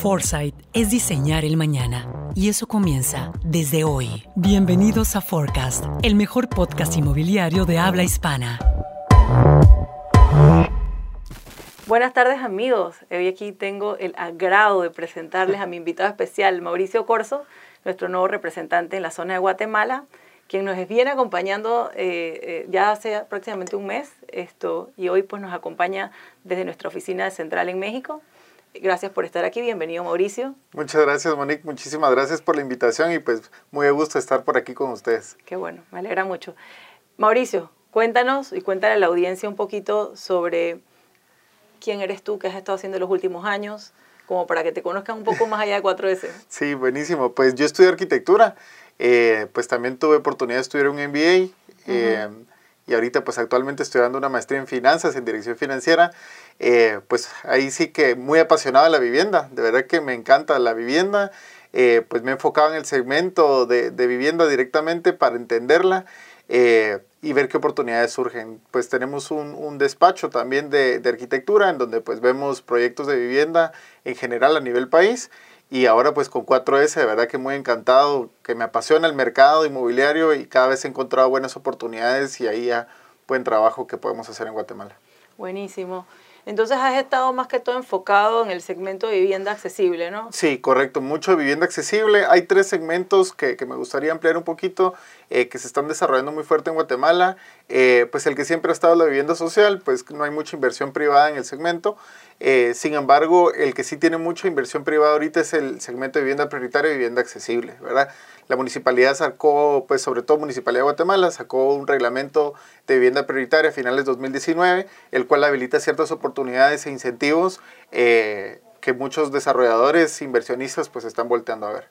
Foresight es diseñar el mañana y eso comienza desde hoy. Bienvenidos a Forecast, el mejor podcast inmobiliario de habla hispana. Buenas tardes amigos, hoy aquí tengo el agrado de presentarles a mi invitado especial, Mauricio Corso, nuestro nuevo representante en la zona de Guatemala, quien nos viene acompañando eh, eh, ya hace aproximadamente un mes esto, y hoy pues nos acompaña desde nuestra oficina central en México. Gracias por estar aquí, bienvenido Mauricio. Muchas gracias Monique, muchísimas gracias por la invitación y pues muy a gusto estar por aquí con ustedes. Qué bueno, me alegra mucho. Mauricio, cuéntanos y cuéntale a la audiencia un poquito sobre quién eres tú, qué has estado haciendo en los últimos años, como para que te conozcan un poco más allá de 4S. Sí, buenísimo. Pues yo estudié arquitectura, eh, pues también tuve oportunidad de estudiar un MBA. Eh, y ahorita pues actualmente estoy dando una maestría en finanzas, en dirección financiera, eh, pues ahí sí que muy apasionado de la vivienda, de verdad que me encanta la vivienda, pues me he enfocado en el segmento de, de vivienda directamente para entenderla y ver qué oportunidades surgen. Pues tenemos un, un despacho también de, de, arquitectura en donde pues vemos proyectos de vivienda en general a nivel país y ahora pues con 4S de verdad que muy encantado, que me apasiona el mercado inmobiliario y cada vez he encontrado buenas oportunidades y ahí ya buen trabajo que podemos hacer en Guatemala. Buenísimo. Entonces has estado más que todo enfocado en el segmento de vivienda accesible, ¿no? Sí, correcto, mucho vivienda accesible. Hay tres segmentos que, que me gustaría ampliar un poquito, eh, que se están desarrollando muy fuerte en Guatemala. Eh, pues el que siempre ha estado la vivienda social, pues no hay mucha inversión privada en el segmento. Eh, sin embargo, el que sí tiene mucha inversión privada ahorita es el segmento de vivienda prioritaria y vivienda accesible, ¿verdad? La municipalidad sacó, pues sobre todo Municipalidad de Guatemala, sacó un reglamento de vivienda prioritaria a finales de 2019, el cual habilita ciertas oportunidades e incentivos eh, que muchos desarrolladores, inversionistas, pues están volteando a ver.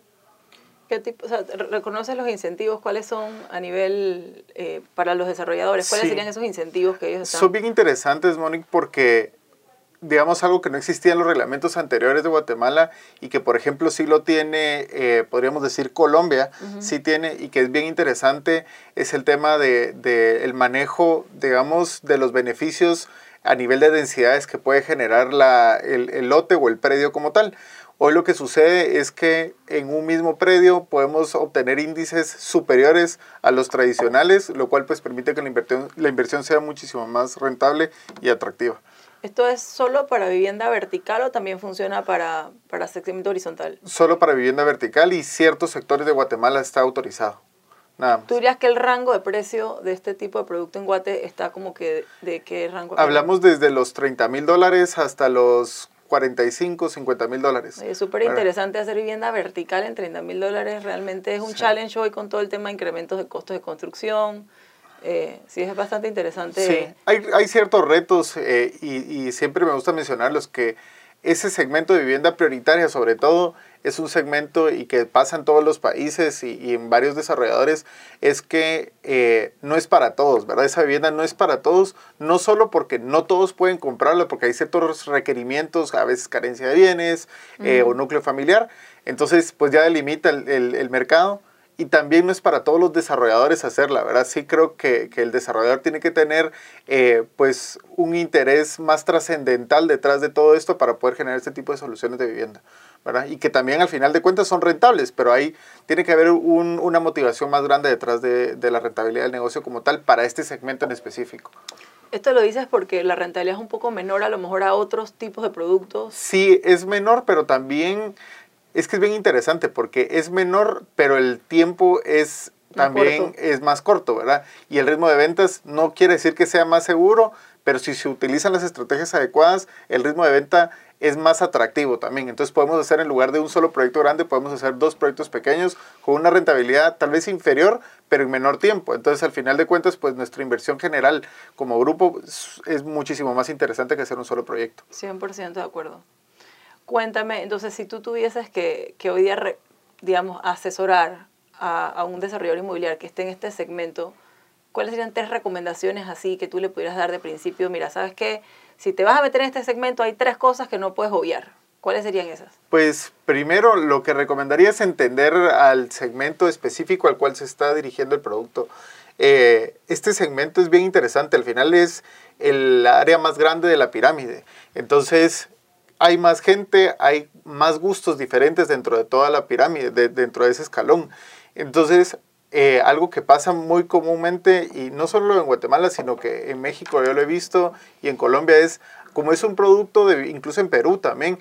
¿Qué tipo, o sea, ¿Reconoces los incentivos? ¿Cuáles son a nivel eh, para los desarrolladores? ¿Cuáles sí. serían esos incentivos que ellos están? Son bien interesantes, Monique, porque digamos, algo que no existía en los reglamentos anteriores de Guatemala y que, por ejemplo, sí lo tiene, eh, podríamos decir, Colombia, uh -huh. sí tiene, y que es bien interesante, es el tema del de, el manejo, digamos, de los beneficios a nivel de densidades que puede generar la, el, el lote o el predio como tal. Hoy lo que sucede es que en un mismo predio podemos obtener índices superiores a los tradicionales, lo cual pues permite que la inversión, la inversión sea muchísimo más rentable y atractiva. ¿Esto es solo para vivienda vertical o también funciona para, para segmento horizontal? Solo para vivienda vertical y ciertos sectores de Guatemala está autorizado. Nada más. ¿Tú dirías que el rango de precio de este tipo de producto en Guate está como que de, de qué rango? Hablamos desde los 30 mil dólares hasta los 45, 50 mil dólares. Es súper interesante hacer vivienda vertical en 30 mil dólares. Realmente es un sí. challenge hoy con todo el tema de incrementos de costos de construcción eh, sí, es bastante interesante. Sí, hay, hay ciertos retos eh, y, y, siempre me gusta mencionarlos que ese segmento de vivienda prioritaria sobre todo es un segmento y que pasa en todos los países y, y en varios desarrolladores es que eh, no es para todos, ¿verdad? Esa vivienda no es para todos, no solo porque no todos pueden comprarla, porque hay ciertos requerimientos, a veces carencia de bienes uh -huh. o núcleo familiar, entonces pues ya delimita el, el, el mercado y también no es para todos los desarrolladores hacerla, ¿verdad? Sí creo que, que el desarrollador tiene que tener eh, pues un interés más trascendental detrás de todo esto para poder generar este tipo de soluciones de vivienda, ¿verdad? Y que también al final de cuentas son rentables, pero ahí tiene que haber un, una motivación más grande detrás de, de la rentabilidad del negocio como tal para este segmento en específico. Esto lo dices porque la rentabilidad es un poco menor a lo mejor a otros tipos de productos. Sí, es menor, pero también es que es bien interesante porque es menor, pero el tiempo es también es más corto, ¿verdad? Y el ritmo de ventas no quiere decir que sea más seguro, pero si se utilizan las estrategias adecuadas, el ritmo de venta es más atractivo también. Entonces podemos hacer en lugar de un solo proyecto grande, podemos hacer dos proyectos pequeños con una rentabilidad tal vez inferior, pero en menor tiempo. Entonces al final de cuentas, pues nuestra inversión general como grupo es muchísimo más interesante que hacer un solo proyecto. 100% de acuerdo. Cuéntame, entonces, si tú tuvieses que, que hoy día, digamos, asesorar a, a, un desarrollador inmobiliario que esté en este segmento, ¿cuáles serían tres recomendaciones así que tú le pudieras dar de principio? Mira, ¿sabes qué? Si te vas a meter en este segmento, hay tres cosas que no puedes obviar. ¿Cuáles serían esas? Pues primero lo que recomendaría es entender al segmento específico al cual se está dirigiendo el producto. Eh, este segmento es bien interesante, al final es el área más grande de la pirámide. Entonces, hay más gente, hay más gustos diferentes dentro de toda la pirámide, dentro de ese escalón. Entonces, eh, algo que pasa muy comúnmente, y no solo en Guatemala, sino que en México yo lo he visto y en Colombia es, como es un producto, de, incluso en Perú también,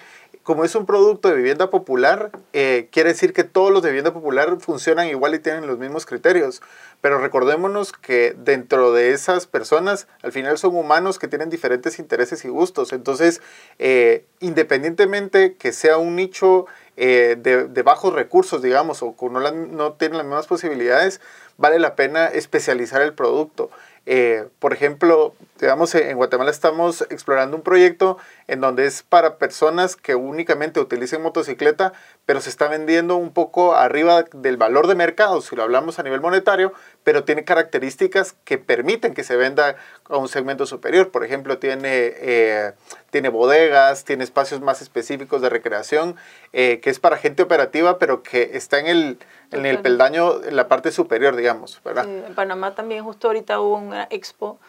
como es un producto de vivienda popular, eh, quiere decir que todos los de vivienda popular funcionan igual y tienen los mismos criterios. Pero recordémonos que dentro de esas personas, al final son humanos que tienen diferentes intereses y gustos. Entonces, eh, independientemente que sea un nicho eh, de, bajos recursos, digamos, o no, no tienen las mismas posibilidades, vale la pena especializar el producto. Eh, por ejemplo, digamos, en Guatemala estamos explorando un proyecto en donde es para personas que únicamente utilicen motocicleta, pero se está vendiendo un poco arriba del valor de mercado, si lo hablamos a nivel monetario, pero tiene características que permiten que se venda a un segmento superior. Por ejemplo, tiene, eh, tiene bodegas, tiene espacios más específicos de recreación, eh, que es para gente operativa, pero que está en el, en el peldaño, en la parte superior, digamos, ¿verdad? en Panamá también justo ahorita hubo una expo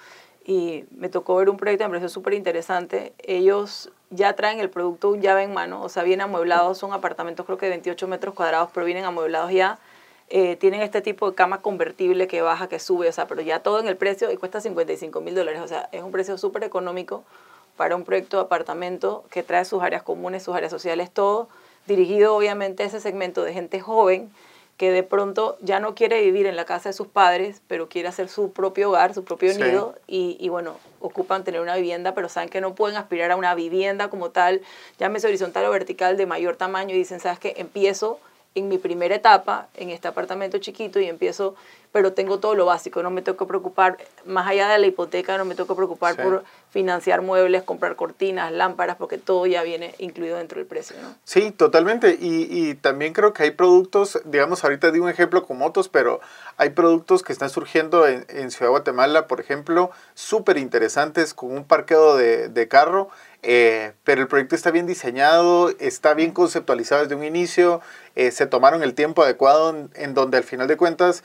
y me tocó ver un proyecto, me pareció súper interesante. Ellos ya traen el producto llave en mano, o sea, vienen amueblados, son apartamentos creo que de 28 metros cuadrados, pero vienen amueblados ya. Eh, tienen este tipo de cama convertible que baja, que sube, o sea, pero ya todo en el precio y cuesta 55 mil dólares, o sea, es un precio súper económico para un proyecto de apartamento que trae sus áreas comunes, sus áreas sociales, todo dirigido obviamente a ese segmento de gente joven que de pronto ya no quiere vivir en la casa de sus padres, pero quiere hacer su propio hogar, su propio nido, y, y, bueno, ocupan tener una vivienda, pero saben que no pueden aspirar a una vivienda como tal, llámese horizontal o vertical de mayor tamaño, y dicen, ¿sabes qué? Empiezo en mi primera etapa, en este apartamento chiquito, y empiezo pero tengo todo lo básico, no me tengo que preocupar, más allá de la hipoteca, no me tengo que preocupar por financiar muebles, comprar cortinas, lámparas, porque todo ya viene incluido dentro del precio, ¿no? Sí, totalmente, y, y también creo que hay productos, digamos, ahorita di un ejemplo con motos, pero hay productos que están surgiendo en, en Ciudad de Guatemala, por ejemplo, súper interesantes, con un parqueo de, de carro, eh, pero el proyecto está bien diseñado, está bien conceptualizado desde un inicio, eh, se tomaron el tiempo adecuado en, donde al final de cuentas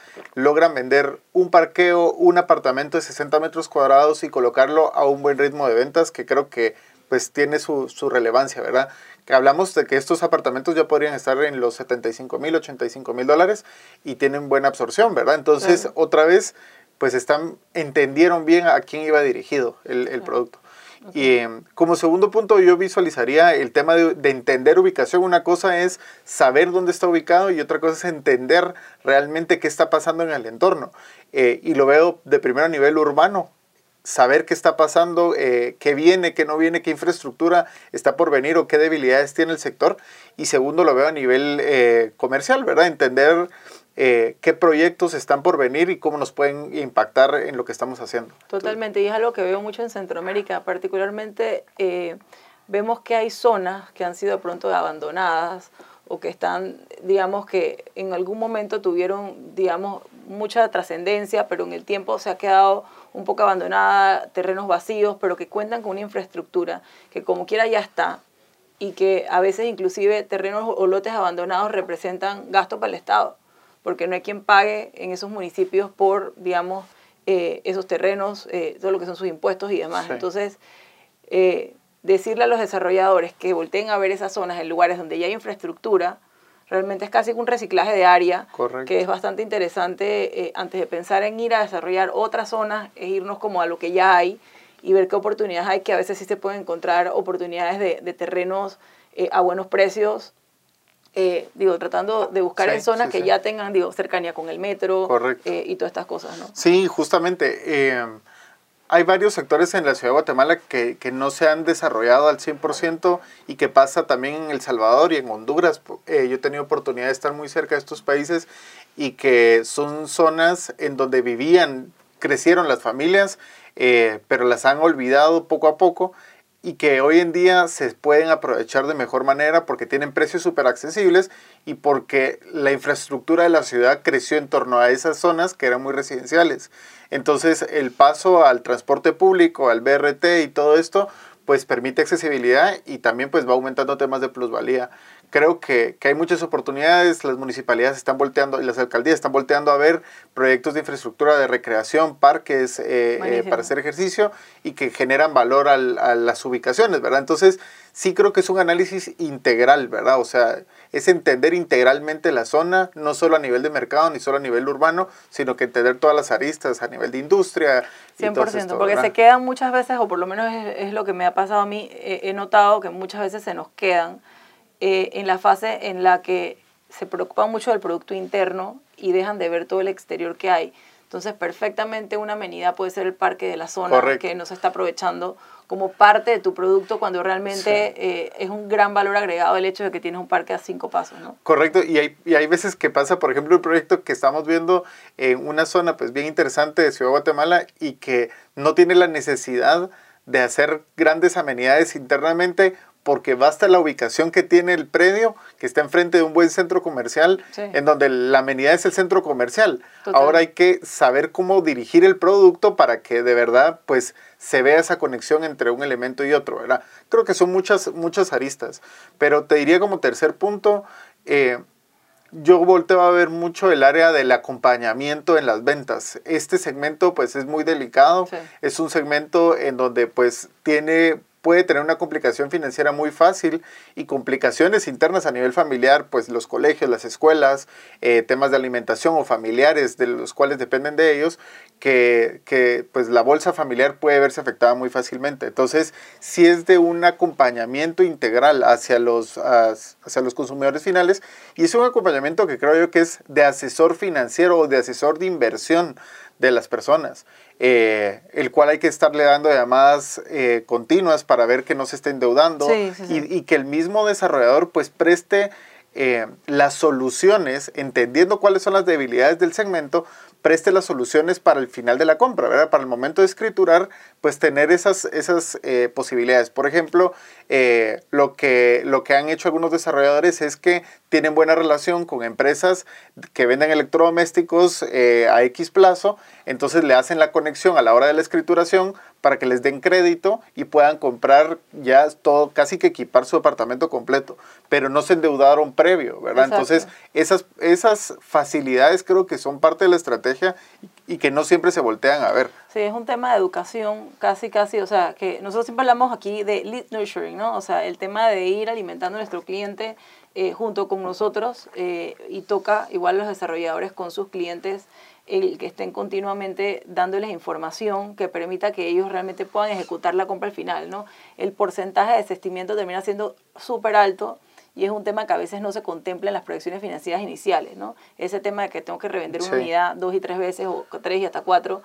logran vender un parqueo, un apartamento de 60 metros cuadrados y colocarlo a un buen ritmo de ventas que creo que pues tiene su, su relevancia, ¿verdad? Que hablamos de que estos apartamentos ya podrían estar en los 75 mil, 85 mil dólares y tienen buena absorción, ¿verdad? Entonces, otra vez, pues están, entendieron bien a quién iba dirigido el, el producto. Y em, como segundo punto yo visualizaría el tema de, entender ubicación. Una cosa es saber dónde está ubicado y otra cosa es entender realmente qué está pasando en el entorno. Eh, y lo veo de primero a nivel urbano. Saber qué está pasando, eh, qué viene, qué no viene, qué infraestructura está por venir o qué debilidades tiene el sector. Y segundo lo veo a nivel eh, comercial, ¿verdad? Entender eh, qué proyectos están por venir y cómo nos pueden impactar en lo que estamos haciendo. Totalmente, y es algo que veo mucho en Centroamérica, particularmente eh, vemos que hay zonas que han sido de pronto abandonadas o que están, digamos que en algún momento tuvieron, digamos, mucha trascendencia, pero en el tiempo se ha quedado un poco abandonada, terrenos vacíos, pero que cuentan con una infraestructura que como quiera ya está y que a veces inclusive terrenos o lotes abandonados representan gasto para el Estado porque no hay quien pague en esos municipios por, digamos, eh, esos terrenos, eh, todo lo que son sus impuestos y demás. Entonces, eh, decirle a los desarrolladores que volteen a ver esas zonas en lugares donde ya hay infraestructura, realmente es casi un reciclaje de área, que es bastante interesante antes de pensar en ir a desarrollar otras zonas, es irnos como a lo que ya hay y ver qué oportunidades hay, que a veces sí se pueden encontrar oportunidades de, de terrenos a buenos precios eh, digo, tratando de buscar en zonas que ya tengan, digo, cercanía con el metro eh, y todas estas cosas, ¿no? Sí, justamente. Eh, hay varios sectores en la ciudad de Guatemala que, que, no se han desarrollado al 100% y que pasa también en El Salvador y en Honduras. yo he tenido oportunidad de estar muy cerca de estos países y que son zonas en donde vivían, crecieron las familias, pero las han olvidado poco a poco y que hoy en día se pueden aprovechar de mejor manera porque tienen precios súper accesibles y porque la infraestructura de la ciudad creció en torno a esas zonas que eran muy residenciales. Entonces el paso al transporte público, al BRT y todo esto, pues permite accesibilidad y también pues va aumentando temas de plusvalía. Creo que, que, hay muchas oportunidades, las municipalidades están volteando y las alcaldías están volteando a ver proyectos de infraestructura de recreación, parques eh, eh, para hacer ejercicio y que generan valor al, a las ubicaciones, ¿verdad? Entonces, sí creo que es un análisis integral, ¿verdad? O sea, es entender integralmente la zona, no solo a nivel de mercado ni solo a nivel urbano, sino que entender todas las aristas a nivel de industria. 100%, porque se quedan muchas veces, o por lo menos es, es, lo que me ha pasado a mí, he notado que muchas veces se nos quedan eh, en la fase en la que se preocupan mucho del producto interno y dejan de ver todo el exterior que hay. Entonces, perfectamente una amenidad puede ser el parque de la zona que no se está aprovechando como parte de tu producto cuando realmente eh, es un gran valor agregado el hecho de que tienes un parque a cinco pasos, ¿no? Correcto, y hay, y hay veces que pasa, por ejemplo, un proyecto que estamos viendo en una zona pues bien interesante de Ciudad de Guatemala y que no tiene la necesidad de hacer grandes amenidades internamente porque basta la ubicación que tiene el predio, que está enfrente de un buen centro comercial, en donde la amenidad es el centro comercial. Ahora hay que saber cómo dirigir el producto para que de verdad pues se vea esa conexión entre un elemento y otro, ¿verdad? Creo que son muchas, muchas aristas, pero te diría como tercer punto, eh, yo volteo a ver mucho el área del acompañamiento en las ventas. Este segmento pues es muy delicado, es un segmento en donde pues tiene puede tener una complicación financiera muy fácil y complicaciones internas a nivel familiar, pues los colegios, las escuelas, eh, temas de alimentación o familiares de los cuales dependen de ellos, que, que, pues la bolsa familiar puede verse afectada muy fácilmente. Entonces, si es de un acompañamiento integral hacia los, hacia los consumidores finales y es un acompañamiento que creo yo que es de asesor financiero o de asesor de inversión de las personas. Eh, el cual hay que estarle dando llamadas eh, continuas para ver que no se esté endeudando Y, que el mismo desarrollador pues preste eh, las soluciones, entendiendo cuáles son las debilidades del segmento, preste las soluciones para el final de la compra, ¿verdad? Para el momento de escriturar, pues tener esas, esas eh, posibilidades. Por ejemplo, eh, lo, que, lo que han hecho algunos desarrolladores es que tienen buena relación con empresas que venden electrodomésticos eh, a X plazo, entonces le hacen la conexión a la hora de la escrituración para que les den crédito y puedan comprar ya todo, casi que equipar su apartamento completo, pero no se endeudaron previo, ¿verdad? Entonces, esas, esas facilidades creo que son parte de la estrategia y que no siempre se voltean a ver. Sí, es un tema de educación casi, casi, o sea, que nosotros siempre hablamos aquí de lead nurturing, ¿no? O sea, el tema de ir alimentando a nuestro cliente eh, junto con nosotros eh, y toca igual los desarrolladores con sus clientes el que estén continuamente dándoles información que permita que ellos realmente puedan ejecutar la compra al final, ¿no? El porcentaje de desestimiento termina siendo súper alto y es un tema que a veces no se contempla en las proyecciones financieras iniciales, ¿no? Ese tema de que tengo que revender una unidad dos y tres veces o tres y hasta cuatro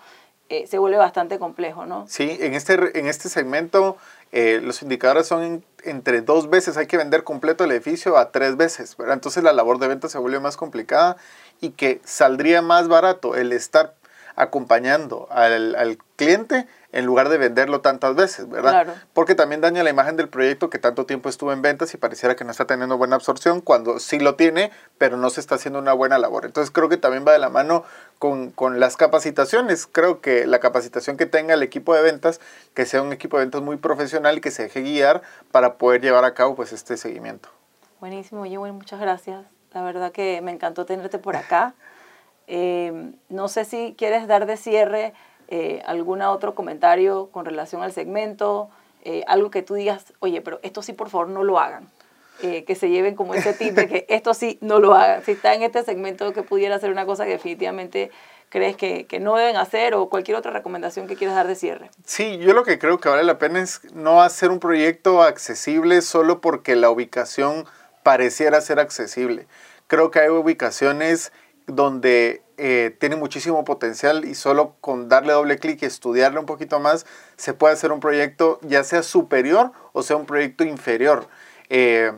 eh, se vuelve bastante complejo, ¿no? Sí, en este, en este segmento eh, los indicadores son entre dos veces, hay que vender completo el edificio a tres veces, ¿verdad? Entonces la labor de venta se vuelve más complicada y que saldría más barato el estar acompañando al, al cliente en lugar de venderlo tantas veces, ¿verdad? Porque también daña la imagen del proyecto que tanto tiempo estuvo en ventas y pareciera que no está teniendo buena absorción cuando sí lo tiene, pero no se está haciendo una buena labor. Entonces creo que también va de la mano con, con las capacitaciones. Creo que la capacitación que tenga el equipo de ventas, que sea un equipo de ventas muy profesional y que se deje guiar para poder llevar a cabo pues este seguimiento. Buenísimo, muchas gracias. La verdad que me encantó tenerte por acá. Eh, no sé si quieres dar de cierre eh, algún otro comentario con relación al segmento, eh, algo que tú digas, oye, pero esto sí por favor no lo hagan. Eh, que se lleven como ese tip de que esto sí no lo hagan. Si está en este segmento que pudiera ser una cosa que definitivamente crees que, que, no deben hacer o cualquier otra recomendación que quieras dar de cierre. Sí, yo lo que creo que vale la pena es no hacer un proyecto accesible solo porque la ubicación pareciera ser accesible. Creo que hay ubicaciones donde eh, tiene muchísimo potencial y solo con darle doble clic y estudiarle un poquito más se puede hacer un proyecto ya sea superior o sea un proyecto inferior. Eh,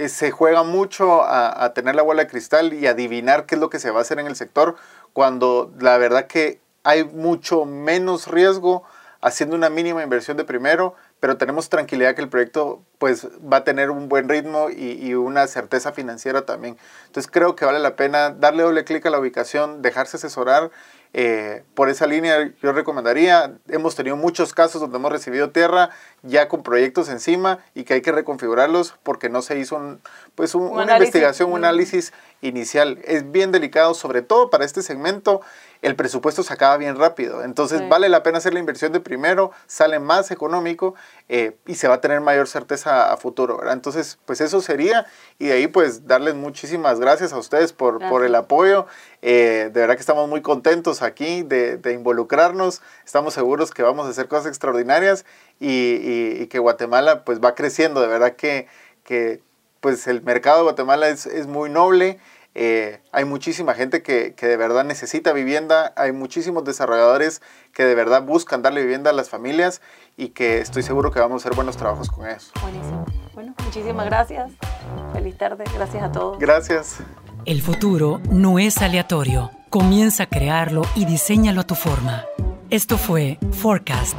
eh, se juega mucho a, tener la bola de cristal y adivinar qué es lo que se va a hacer en el sector cuando la verdad que hay mucho menos riesgo haciendo una mínima inversión de primero, pero tenemos tranquilidad que el proyecto pues va a tener un buen ritmo y, una certeza financiera también. Entonces creo que vale la pena darle doble clic a la ubicación, dejarse asesorar. Eh, por esa línea yo recomendaría, hemos tenido muchos casos donde hemos recibido tierra ya con proyectos encima y que hay que reconfigurarlos porque no se hizo un, pues una investigación, un análisis inicial. Es bien delicado, sobre todo para este segmento el presupuesto se acaba bien rápido. Entonces vale la pena hacer la inversión de primero, sale más económico eh, y se va a tener mayor certeza a futuro. Entonces, pues eso sería. Y de ahí, pues darles muchísimas gracias a ustedes por, por el apoyo. Eh, de verdad que estamos muy contentos aquí de, de, involucrarnos. Estamos seguros que vamos a hacer cosas extraordinarias y, y, que Guatemala pues va creciendo. De verdad que, que pues el mercado de Guatemala es, es muy noble. Eh, hay muchísima gente que, que, de verdad necesita vivienda, hay muchísimos desarrolladores que de verdad buscan darle vivienda a las familias y que estoy seguro que vamos a hacer buenos trabajos con eso. Buenísimo. Bueno, muchísimas gracias. Feliz tarde. Gracias a todos. Gracias. El futuro no es aleatorio. Comienza a crearlo y diseñalo a tu forma. Esto fue Forecast